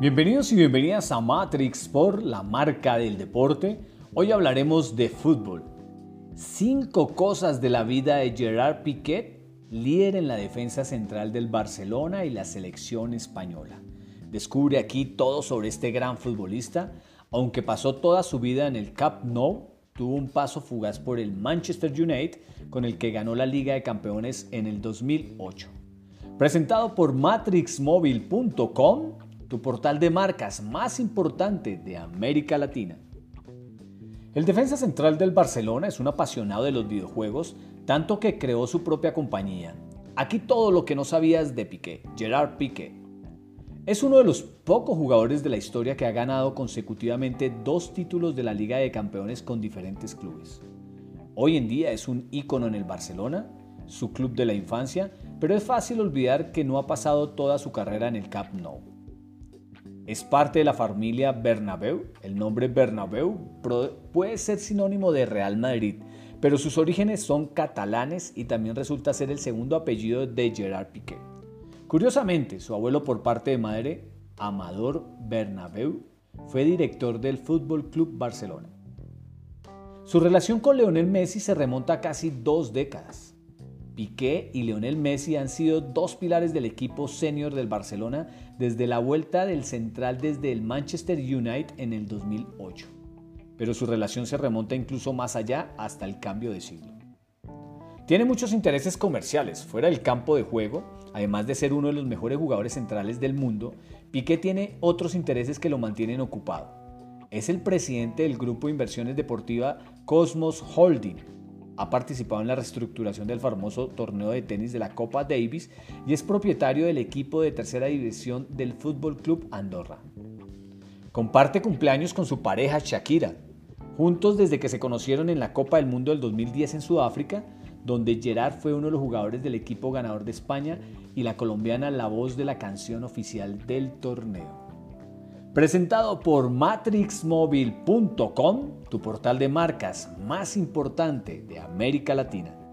Bienvenidos y bienvenidas a Matrix por la marca del deporte. Hoy hablaremos de fútbol. Cinco cosas de la vida de Gerard Piquet, líder en la defensa central del Barcelona y la selección española. Descubre aquí todo sobre este gran futbolista, aunque pasó toda su vida en el Camp Nou, tuvo un paso fugaz por el Manchester United, con el que ganó la Liga de Campeones en el 2008. Presentado por matrixmobile.com, tu portal de marcas más importante de América Latina. El defensa central del Barcelona es un apasionado de los videojuegos, tanto que creó su propia compañía. Aquí todo lo que no sabías de Piqué, Gerard Piqué. Es uno de los pocos jugadores de la historia que ha ganado consecutivamente dos títulos de la Liga de Campeones con diferentes clubes. Hoy en día es un ícono en el Barcelona, su club de la infancia, pero es fácil olvidar que no ha pasado toda su carrera en el Camp Nou. Es parte de la familia Bernabéu. El nombre Bernabéu puede ser sinónimo de Real Madrid, pero sus orígenes son catalanes y también resulta ser el segundo apellido de Gerard Piqué. Curiosamente, su abuelo por parte de madre, Amador Bernabéu, fue director del Fútbol Club Barcelona. Su relación con Leonel Messi se remonta a casi dos décadas. Piqué y Lionel Messi han sido dos pilares del equipo senior del Barcelona desde la vuelta del central desde el Manchester United en el 2008. Pero su relación se remonta incluso más allá hasta el cambio de siglo. Tiene muchos intereses comerciales fuera del campo de juego, además de ser uno de los mejores jugadores centrales del mundo, Piqué tiene otros intereses que lo mantienen ocupado. Es el presidente del grupo de inversiones deportiva Cosmos Holding, ha participado en la reestructuración del famoso torneo de tenis de la Copa Davis y es propietario del equipo de tercera división del Fútbol Club Andorra. Comparte cumpleaños con su pareja Shakira, juntos desde que se conocieron en la Copa del Mundo del 2010 en Sudáfrica, donde Gerard fue uno de los jugadores del equipo ganador de España y la colombiana la voz de la canción oficial del torneo. Presentado por matrixmobile.com, tu portal de marcas más importante de América Latina.